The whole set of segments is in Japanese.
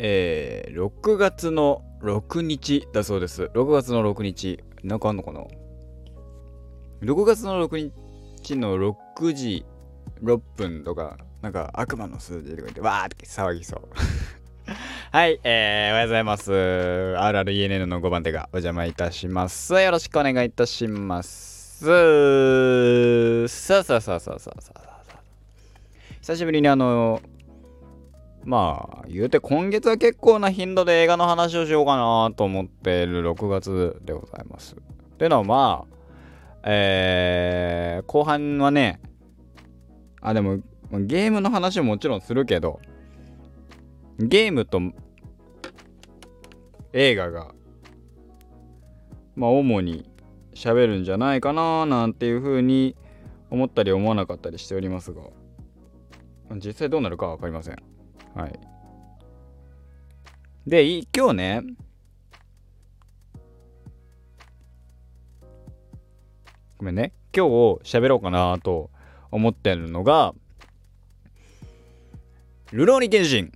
えー、6月の6日だそうです。6月の6日。なんかあんのかな ?6 月の6日の6時6分とか、なんか悪魔の数字とか言って、わーって騒ぎそう。はい、えー、おはようございます。RRENN の5番手がお邪魔いたします。よろしくお願いいたします。さあさあさあさあさあさあ。久しぶりにあの、まあ、言うて今月は結構な頻度で映画の話をしようかなと思っている6月でございます。っていうのはまあ、えー、後半はね、あ、でも、ゲームの話ももちろんするけど、ゲームと映画が、まあ主に喋るんじゃないかななんていうふうに思ったり思わなかったりしておりますが、実際どうなるかは分かりません。はい。で、今日ね、ごめんね。今日喋ろうかなと思ってるのが、ルローニケンシン。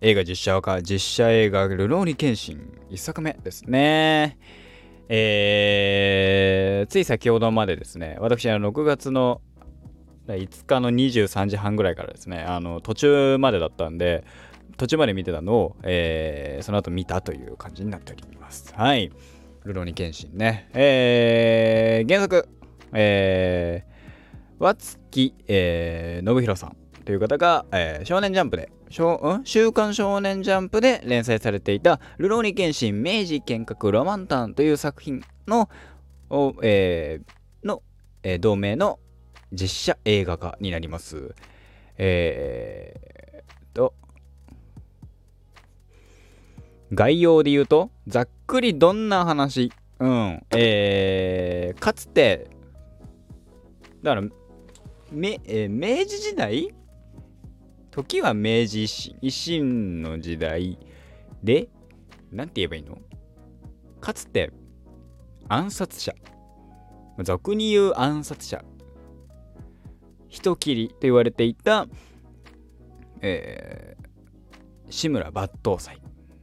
映画実写化、実写映画、ルローニケンシン。一作目ですね。えー、つい先ほどまでですね、私、は6月の5日の23時半ぐらいからですね、あの、途中までだったんで、途中まで見てたのを、えー、その後見たという感じになっております。はい。ルロニケンシンね。えー、原作、えー、和月、えー、信弘さんという方が、えー、少年ジャンプで、しょん？週刊少年ジャンプで連載されていた、ルローニケンシン明治剣閣ロマンタンという作品の、えー、の、えー、同名の実写映画化になります。えー、と、概要で言うと、ざっくりどんな話、うん、えー、かつて、だから、めえー、明治時代？時は明治維新、維新の時代で、なんて言えばいいの？かつて、暗殺者。俗に言う暗殺者人斬りと言われていた、えー、志村抜刀斎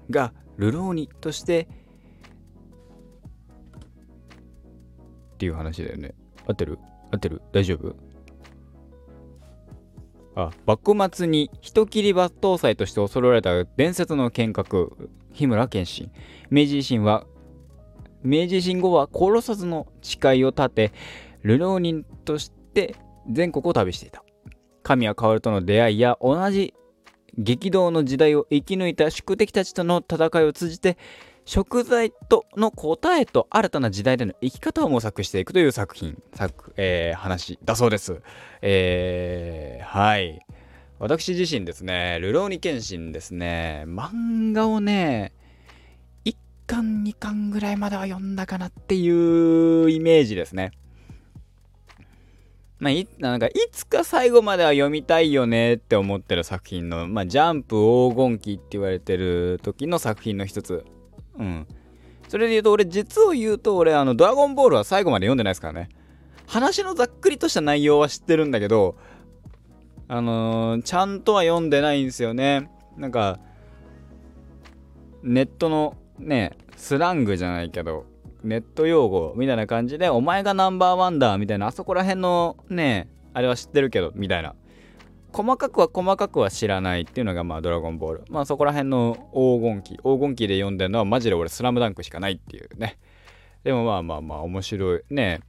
が流浪人としてっていう話だよね。合ってる？合ってる？大丈夫？あ、幕末に人斬り抜刀斎として恐れられた伝説の剣客、日村謙信。明治維新は、明治維新後は殺さずの誓いを立て、流浪人として全国を旅していた。神谷薫との出会いや同じ激動の時代を生き抜いた宿敵たちとの戦いを通じて食材との答えと新たな時代での生き方を模索していくという作品、作、えー、話だそうです。えー、はい。私自身ですね、ルローニケンシンですね、漫画をね、1巻2巻ぐらいまでは読んだかなっていうイメージですね。まあ、いなんかいつか最後までは読みたいよねって思ってる作品の、まあ、ジャンプ黄金期って言われてる時の作品の一つ。うん。それで言うと、俺、実を言うと、俺、あの、ドラゴンボールは最後まで読んでないですからね。話のざっくりとした内容は知ってるんだけど、あのー、ちゃんとは読んでないんですよね。なんか、ネットのね、スラングじゃないけど、ネット用語みたいな感じで、お前がナンバーワンだみたいな、あそこら辺のね、あれは知ってるけど、みたいな。細かくは細かくは知らないっていうのが、まあ、ドラゴンボール。まあ、そこら辺の黄金期。黄金期で読んでるのは、マジで俺、スラムダンクしかないっていうね。でもまあまあまあ、面白い。ね。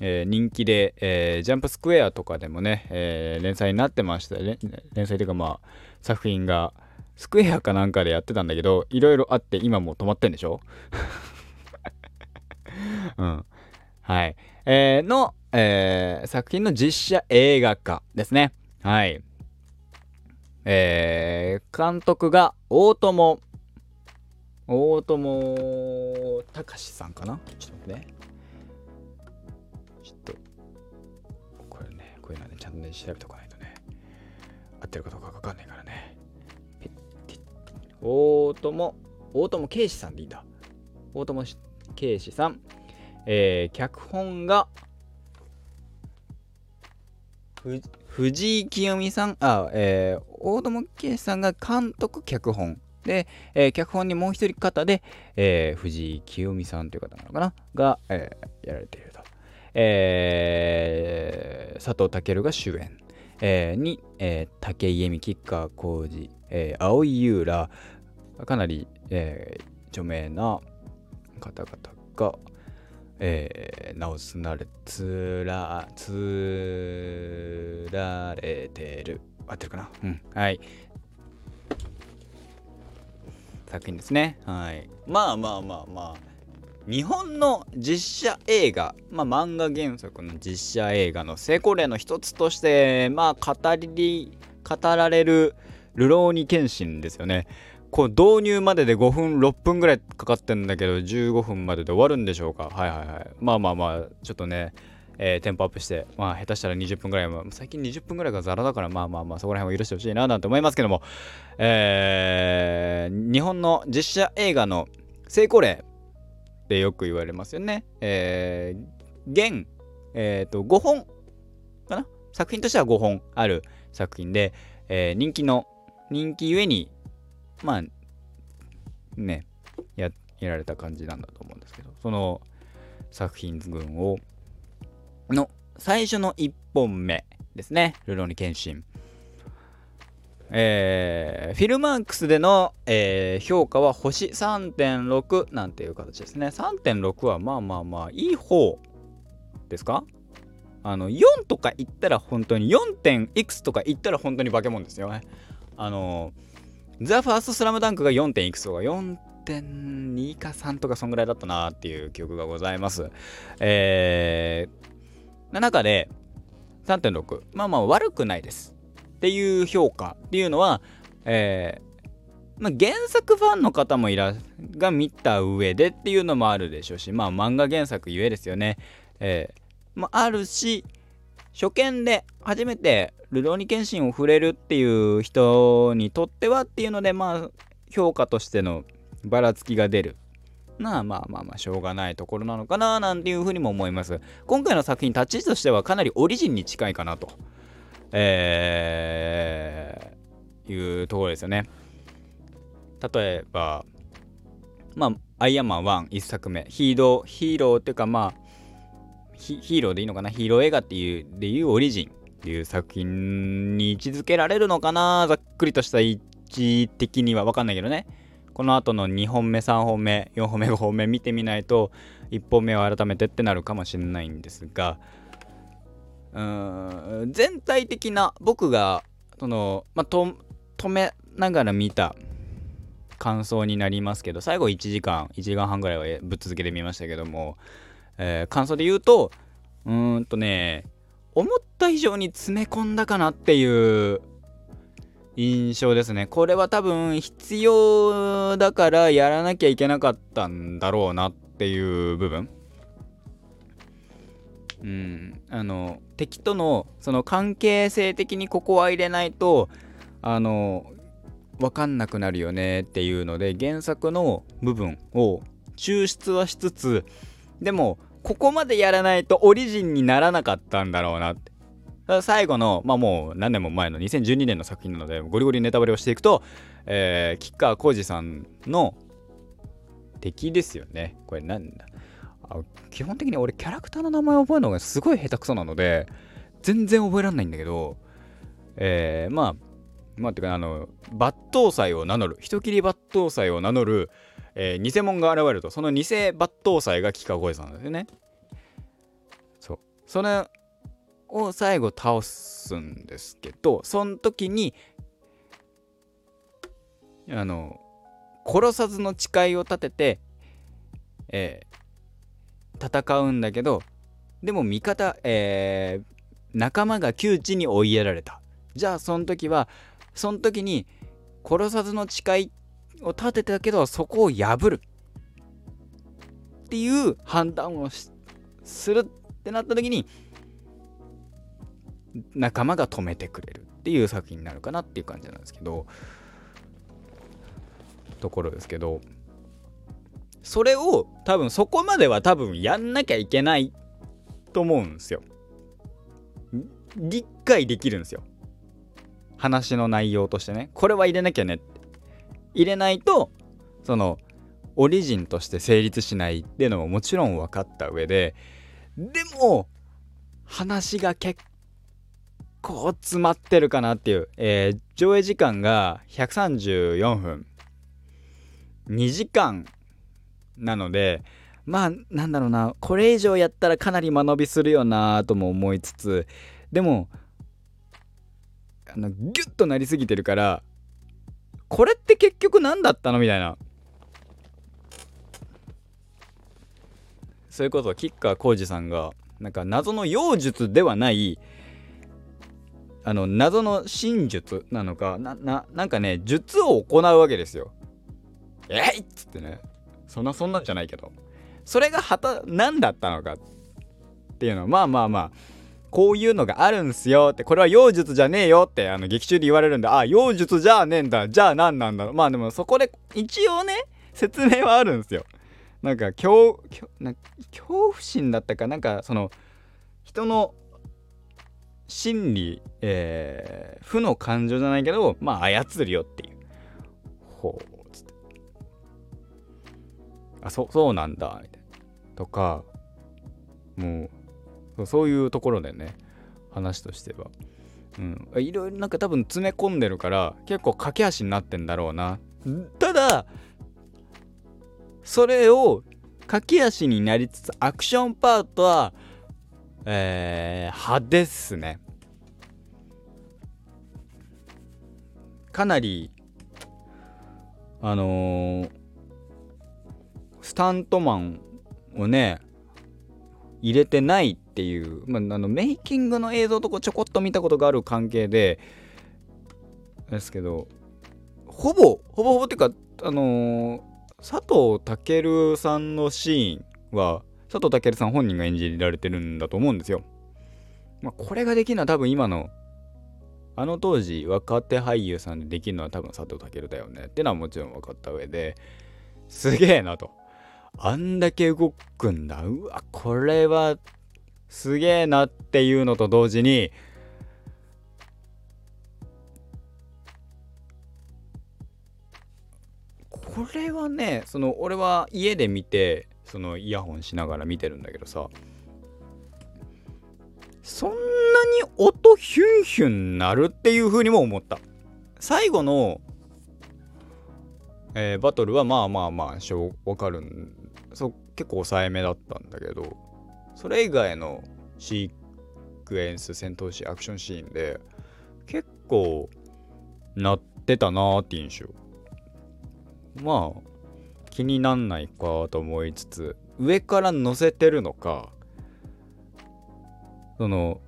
えー、人気で、えー、ジャンプスクエアとかでもね、えー、連載になってましたね。連載というかまあ、作品が、スクエアかなんかでやってたんだけど、いろいろあって今もう止まってんでしょ？うん。はい。えー、の、えー、作品の実写映画化ですね。はい。えー、監督が大友、大友隆さんかな？ちょっと待ってね。ちょっと、これね、こういうのね、ちゃんとね、調べておかないとね、合ってるかどうかわかんないからね。大友、大友圭司さんでいいんだ。大友圭司さん。えー、脚本が、藤井清美さんあ、えー、大友圭さんが監督脚本。で、えー、脚本にもう一人方で、えー、藤井清美さんという方なのかな？が、えー、やられていると。えー、佐藤健が主演、えー、に、えー、武井絵美、吉川浩司、えー、青井優ら、かなり、えー、著名な方々が、えー、名をつなれ、つら、つられてる。合ってるかな？うん。はい。作品ですね。はい。まあまあまあまあ。日本の実写映画、まあ、漫画原作の実写映画の成功例の一つとして、まあ、語り、語られる、ルローニケンシンですよね。こう導入までで5分6分ぐらいかかってんだけど15分までで終わるんでしょうか？はいはいはい。まあまあまあちょっとねえー、テンポアップして、まあ、下手したら20分ぐらい、最近20分ぐらいがザラだから、まあまあまあ、そこら辺を許してほしいな、なんて思いますけども、えー、日本の実写映画の成功例ってよく言われますよね。えー、現、えっ、ー、と、5本かな？作品としては5本ある作品で、えー、人気の、人気ゆえにまあねややられた感じなんだと思うんですけどその作品群をの最初の1本目ですね「ルローニケンシン」えー、フィルマークスでの、えー、評価は星3.6なんていう形ですね。3.6はまあまあまあいい方ですか？あの4とか言ったら本当に 4. 点いくつとか言ったら本当に化け物ですよね。あのーザ・ファーストスラムダンクが 4. 点いくつとか4.2か3とかそんぐらいだったなっていう記憶がございます。えー、な中で3.6まあまあ悪くないですっていう評価っていうのは、えーまあ、原作ファンの方もいらが見た上でっていうのもあるでしょうしまあ漫画原作ゆえですよね。えーまあ、あるし初見で初めてルローニケンシンを触れるっていう人にとってはっていうのでまあ評価としてのばらつきが出る。なあまあまあまあしょうがないところなのかななんていうふうにも思います。今回の作品立ち位置としてはかなりオリジンに近いかなと。えー、いうところですよね。例えばまあアイアンマン1 1作目。ヒーローヒーローっていうかまあヒーローでいいのかな？ヒーロー映画っていうでいうオリジンっていう作品に位置づけられるのかな？ざっくりとした位置的には分かんないけどね。この後の2本目3本目4本目5本目見てみないと1本目を改めてってなるかもしれないんですが。うーん全体的な僕がそのまあと止めながら見た感想になりますけど最後1時間1時間半ぐらいはぶっ続けてみましたけども、えー、感想で言うとうーんとね思った以上に詰め込んだかなっていう印象ですね。これは多分必要だからやらなきゃいけなかったんだろうなっていう部分。うん、あの敵とのその関係性的にここは入れないとあの分かんなくなるよねっていうので原作の部分を抽出はしつつでもここまでやらないとオリジンにならなかったんだろうなって。最後の、まあもう何年も前の2012年の作品なので、ゴリゴリネタバレをしていくと、えー、吉川浩司さんの敵ですよね。これなんだ？あ基本的に俺キャラクターの名前を覚えるのがすごい下手くそなので、全然覚えられないんだけど、えー、まあ、まあ、てか、あの、抜刀斎を名乗る、人切り抜刀斎を名乗る、えー、偽物が現れると、その偽抜刀斎が吉川浩司さんなんですよね。そう。それを最後倒すんですけど、その時に、あの、殺さずの誓いを立てて、えー、戦うんだけど、でも味方、えー、仲間が窮地に追いやられた。じゃあその時は、その時に殺さずの誓いを立てたけどそこを破る。っていう判断をするってなった時に仲間が止めてくれる。っていう作品になるかなっていう感じなんですけど。ところですけど。それを多分そこまでは多分やんなきゃいけないと思うんですよ。理解できるんですよ。話の内容としてねこれは入れなきゃねって。入れないとそのオリジンとして成立しないっていうのももちろん分かった上ででも話が結構詰まってるかなっていう、えー、上映時間が134分。2時間なのでまあなんだろうな。これ以上やったらかなり間延びするよなとも思いつつでもあのギュッとなりすぎてるからこれって結局何だったのみたいな。それこそ吉川晃司さんがなんか謎の妖術ではないあの謎の真術なのかなななんかね術を行うわけですよ。えいっつってね。そんなそんなんじゃないけど。それがはた何だったのかっていうのはまあまあまあこういうのがあるんすよってこれは妖術じゃねえよってあの劇中で言われるんであ妖術じゃねえんだじゃあ何なんだろう。まあでもそこで一応ね説明はあるんですよ。なんか恐な恐怖心だったかなんかその人の心理、えー、負の感情じゃないけどまあ操るよっていう。ほうつって。あそそうなんだみたいな。とかもうそういうところでね話としては。うん。いろいろなんか多分詰め込んでるから結構駆け足になってんだろうな。ただそれを駆け足になりつつアクションパートはえー、派ですね。かなりあのー、スタントマンをね入れてないっていう、まあ、あのメイキングの映像とこちょこっと見たことがある関係でですけどほぼほぼほぼっていうかあのー、佐藤健さんのシーンは佐藤健さん本人が演じられてるんだと思うんですよ。まあ、これができるのは多分今のあの当時若手俳優さんでできるのは多分佐藤健だよねってのはもちろん分かった上ですげえなと。あんだけ動くんだうわこれはすげえなっていうのと同時にこれはねその俺は家で見てそのイヤホンしながら見てるんだけどさそんなに音ヒュンヒュンなるっていう風にも思った。最後の、えー、バトルはまあまあまあしょわかるんそ結構抑えめだったんだけど。それ以外のシークエンス戦闘シーンアクションシーンで結構なってたなーって印象。まあ気になんないかと思いつつ上から乗せてるのかその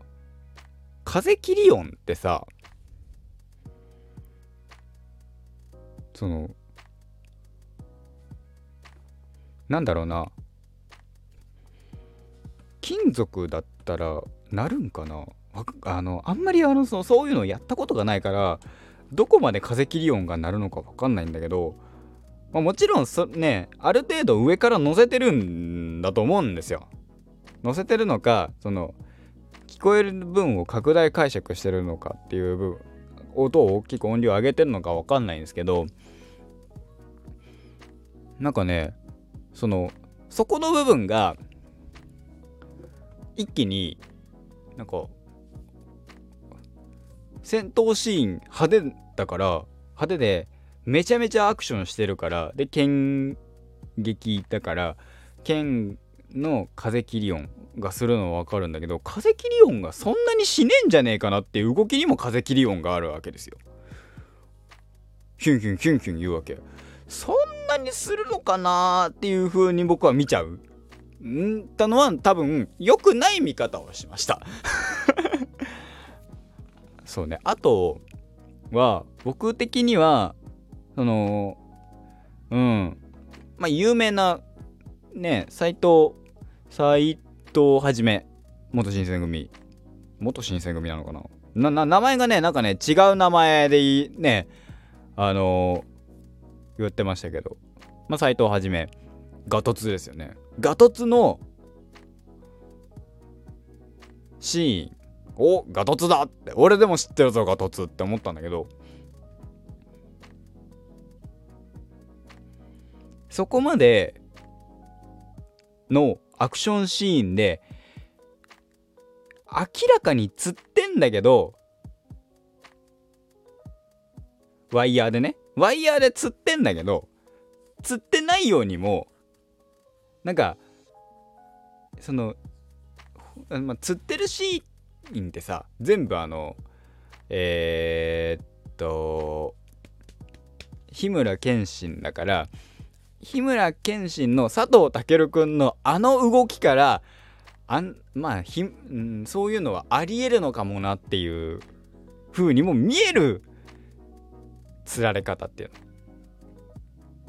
風切り音ってさそのなんだろうな金属だったらなるんかな？あのあんまりあのそのそういうのやったことがないからどこまで風切り音が鳴るのか分かんないんだけど、まあ、もちろんそねある程度上から乗せてるんだと思うんですよ。乗せてるのかその聞こえる分を拡大解釈してるのかっていう部分音を大きく音量上げてるのか分かんないんですけどなんかねそのそこの部分が一気になんか戦闘シーン派手だから派手でめちゃめちゃアクションしてるからで剣撃だから剣の風切り音がするのは分かるんだけど風切り音がそんなにしねえんじゃねえかなっていう動きにも風切り音があるわけですよ。ヒュンヒュンヒュンヒュン言うわけ。そんなにするのかなっていう風に僕は見ちゃうんだのは多分良くない見方をしました。そうね。あとは僕的にはそのうん。まあ有名なね斎藤斎藤はじめ元新選組。元新選組なのかな。な名前がねなんかね違う名前でねあのー言ってましたけど、まあ、斎藤はじめ。ガトツですよね。ガトツのシーンおガトツだって俺でも知ってるぞガトツって思ったんだけど。そこまでのアクションシーンで明らかに釣ってんだけどワイヤーでね。ワイヤーで釣ってんだけど釣ってないようにもなんかその、まあ、釣ってるシーンってさ全部あのえー、っと日村謙信だから日村謙信の佐藤健くんのあの動きからあんまあひ、うん、そういうのはありえるのかもなっていう風にも見えるつられ方っていうの。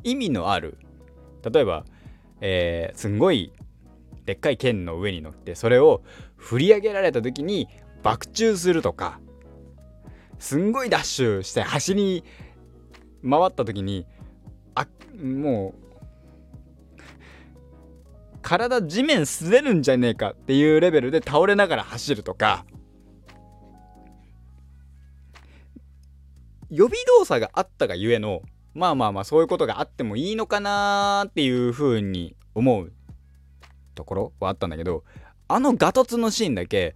意味のある。例えば、えー、すんごいでっかい剣の上に乗ってそれを振り上げられた時に爆中するとかすんごいダッシュして走り回った時にあもう体地面滑るんじゃねえかっていうレベルで倒れながら走るとか予備動作があったがゆえのまあまあまあそういうことがあってもいいのかなっていう風に思うところはあったんだけどあのガトツのシーンだけ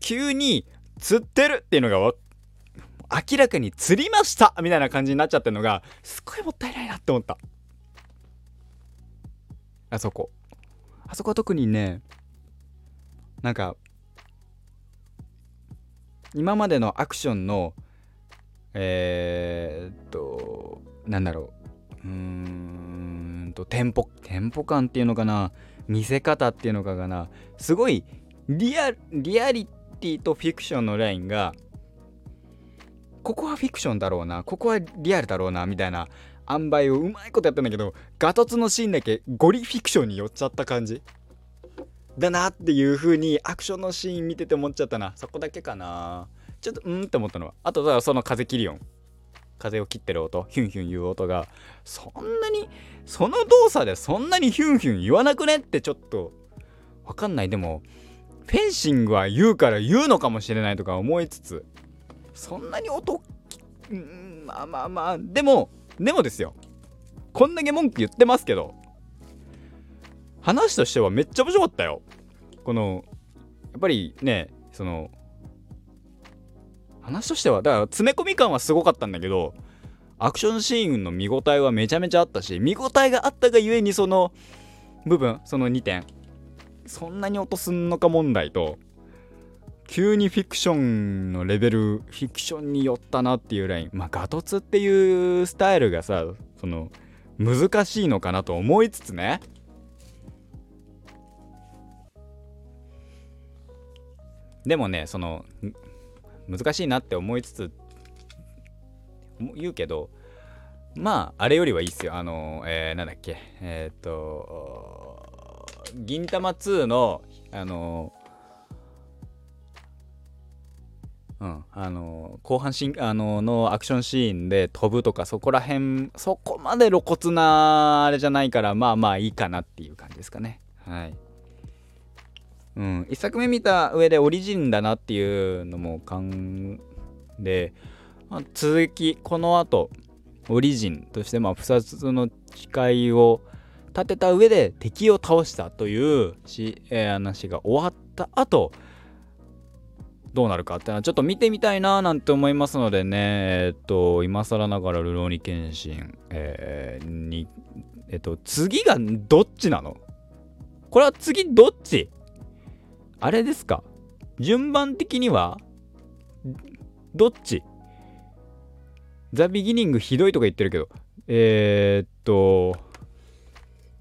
急に釣ってるっていうのが明らかに釣りましたみたいな感じになっちゃってるのがすっごいもったいないなって思った。あそこ。あそこは特にねなんか今までのアクションのえー、っとなんだろう。うーんとテンポテンポ感っていうのかな。見せ方っていうのかな。すごいリアリアリティとフィクションのラインがここはフィクションだろうな。ここはリアルだろうなみたいな塩梅をうまいことやってんだけどガトツのシーンだけゴリフィクションに寄っちゃった感じ。だなっていう風にアクションのシーン見てて思っちゃったな。そこだけかな。ちょっとうんって思ったのは。あとだその風切り音。風を切ってる音。ヒュンヒュン言う音が。そんなにその動作でそんなにヒュンヒュン言わなくねってちょっとわかんない。でもフェンシングは言うから言うのかもしれないとか思いつつ。そんなに音うんまあまあまあ。でもでもですよ。こんだけ文句言ってますけど。話としてはめっちゃ面白かったよ。このやっぱりねその話としてはだから詰め込み感はすごかったんだけどアクションシーンの見応えはめちゃめちゃあったし見応えがあったがゆえにその部分その2点そんなに落とすんのか問題と急にフィクションのレベルフィクションに寄ったなっていうラインまあガトツっていうスタイルがさその難しいのかなと思いつつねでもねその難しいなって思いつつ言うけどまああれよりはいいっすよ。あのえー、なんだっけ。えー、っと銀魂2のあのうんあの後半しんあののアクションシーンで飛ぶとかそこら辺そこまで露骨なあれじゃないからまあまあいいかなっていう感じですかね。はい。うん、1作目見た上でオリジンだなっていうのも考で、まあ、続きこの後オリジンとしてまあ2つの誓いを立てた上で敵を倒したというし、えー、話が終わった後どうなるかってのはちょっと見てみたいななんて思いますのでね。えっ、と今更ながらルローニケンシン、えー、にえっ、と次がどっちなの？これは次どっち？あれですか？順番的にはどっち？ザ・ビギニングひどいとか言ってるけど。えー、っと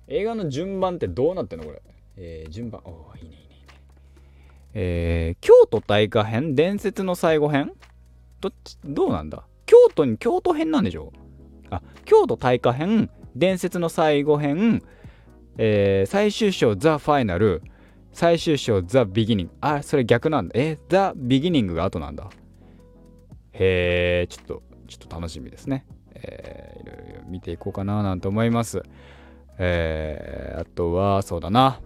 映画の順番ってどうなってんのこれ、えー、順番。おいいねいいねいいね。えー、京都大火編？伝説の最後編？どっち？どうなんだ？京都に京都編なんでしょ？あ京都大火編？伝説の最後編、えー、最終章ザ・ファイナル？最終章ザ・ビギニング。あ、それ逆なんだ。え、ザ・ビギニングが後なんだ。へえ、ちょっと、ちょっと楽しみですね。えー、いろいろ見ていこうかななんて思います。えー、あとは、そうだな。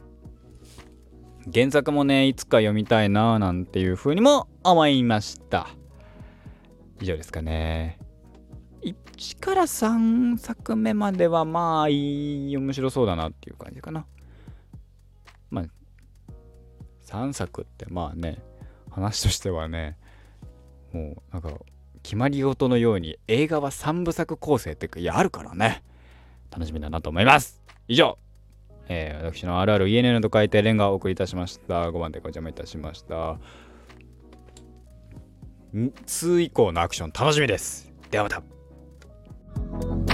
原作もねいつか読みたいななんていうふうにも思いました以上ですかね1から3作目まではまあいい面白そうだなっていう感じかなまあ3作ってまあね話としてはねもうなんか決まり事のように映画は3部作構成っていうかやあるからね。楽しみだなと思います。以上。えー、私のあるある ENN と書いてレンガをお送りいたしました。5番でお邪魔いたしました。2以降のアクション楽しみです。ではまた。